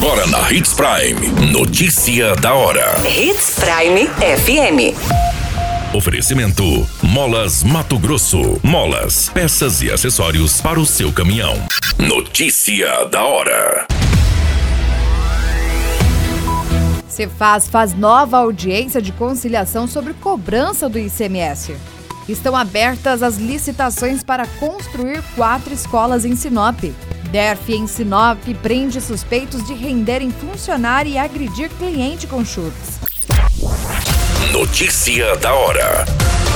Agora na Hits Prime. Notícia da hora. Hits Prime FM. Oferecimento: Molas Mato Grosso. Molas, peças e acessórios para o seu caminhão. Notícia da hora. Cefaz faz nova audiência de conciliação sobre cobrança do ICMS. Estão abertas as licitações para construir quatro escolas em Sinop. DERF em Sinop prende suspeitos de renderem funcionário e agredir cliente com chutes. Notícia da hora.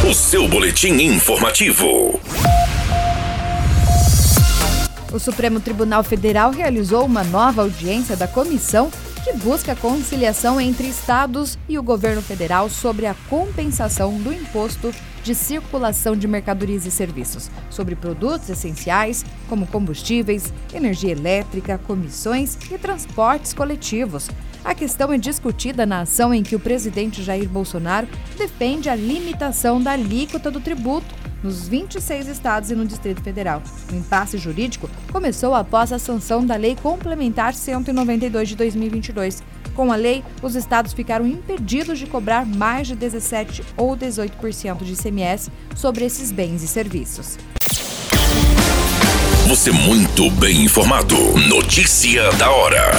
O seu boletim informativo. O Supremo Tribunal Federal realizou uma nova audiência da comissão que busca conciliação entre estados e o governo federal sobre a compensação do imposto de circulação de mercadorias e serviços, sobre produtos essenciais como combustíveis, energia elétrica, comissões e transportes coletivos. A questão é discutida na ação em que o presidente Jair Bolsonaro defende a limitação da alíquota do tributo nos 26 estados e no Distrito Federal. O impasse jurídico começou após a sanção da Lei Complementar 192 de 2022. Com a lei, os estados ficaram impedidos de cobrar mais de 17 ou 18% de ICMS sobre esses bens e serviços. Você muito bem informado. Notícia da hora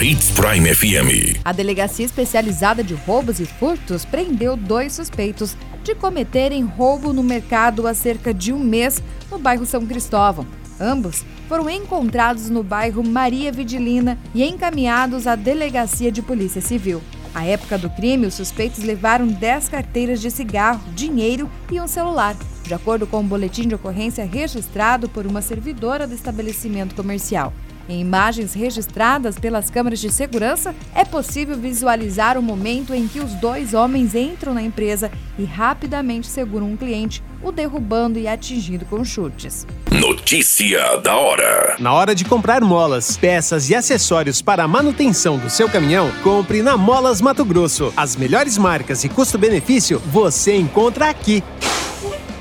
Hits Prime FM. A Delegacia Especializada de Roubos e Furtos prendeu dois suspeitos de cometerem roubo no mercado há cerca de um mês no bairro São Cristóvão. Ambos foram encontrados no bairro Maria Vidilina e encaminhados à Delegacia de Polícia Civil. À época do crime, os suspeitos levaram 10 carteiras de cigarro, dinheiro e um celular, de acordo com um boletim de ocorrência registrado por uma servidora do estabelecimento comercial. Em imagens registradas pelas câmeras de segurança, é possível visualizar o momento em que os dois homens entram na empresa e rapidamente seguram um cliente, o derrubando e atingindo com chutes. Notícia da hora: Na hora de comprar molas, peças e acessórios para a manutenção do seu caminhão, compre na Molas Mato Grosso. As melhores marcas e custo-benefício você encontra aqui.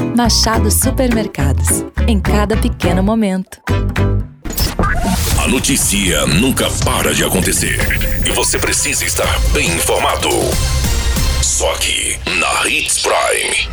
Machado Supermercados. Em cada pequeno momento. A notícia nunca para de acontecer e você precisa estar bem informado. Só aqui na Hits Prime.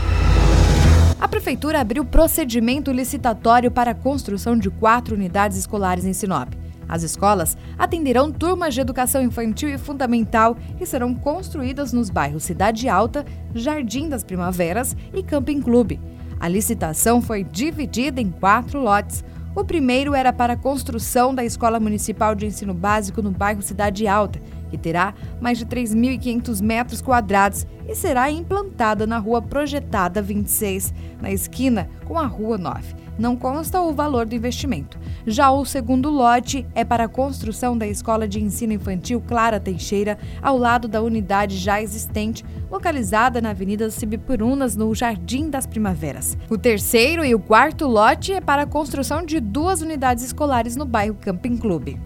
A Prefeitura abriu procedimento licitatório para a construção de quatro unidades escolares em Sinop. As escolas atenderão turmas de educação infantil e fundamental que serão construídas nos bairros Cidade Alta, Jardim das Primaveras e Camping Clube. A licitação foi dividida em quatro lotes. O primeiro era para a construção da Escola Municipal de Ensino Básico no bairro Cidade Alta, que terá mais de 3.500 metros quadrados e será implantada na Rua Projetada 26, na esquina com a Rua 9 não consta o valor do investimento. Já o segundo lote é para a construção da Escola de Ensino Infantil Clara Teixeira, ao lado da unidade já existente, localizada na Avenida Cibipurunas, no Jardim das Primaveras. O terceiro e o quarto lote é para a construção de duas unidades escolares no bairro Camping Clube.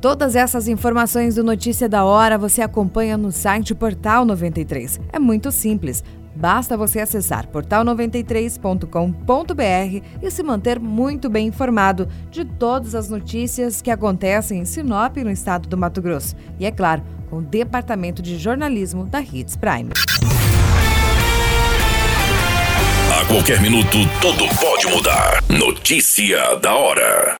Todas essas informações do Notícia da Hora você acompanha no site Portal 93. É muito simples. Basta você acessar portal93.com.br e se manter muito bem informado de todas as notícias que acontecem em Sinop, no estado do Mato Grosso. E é claro, com o Departamento de Jornalismo da Hits Prime. A qualquer minuto, tudo pode mudar. Notícia da hora.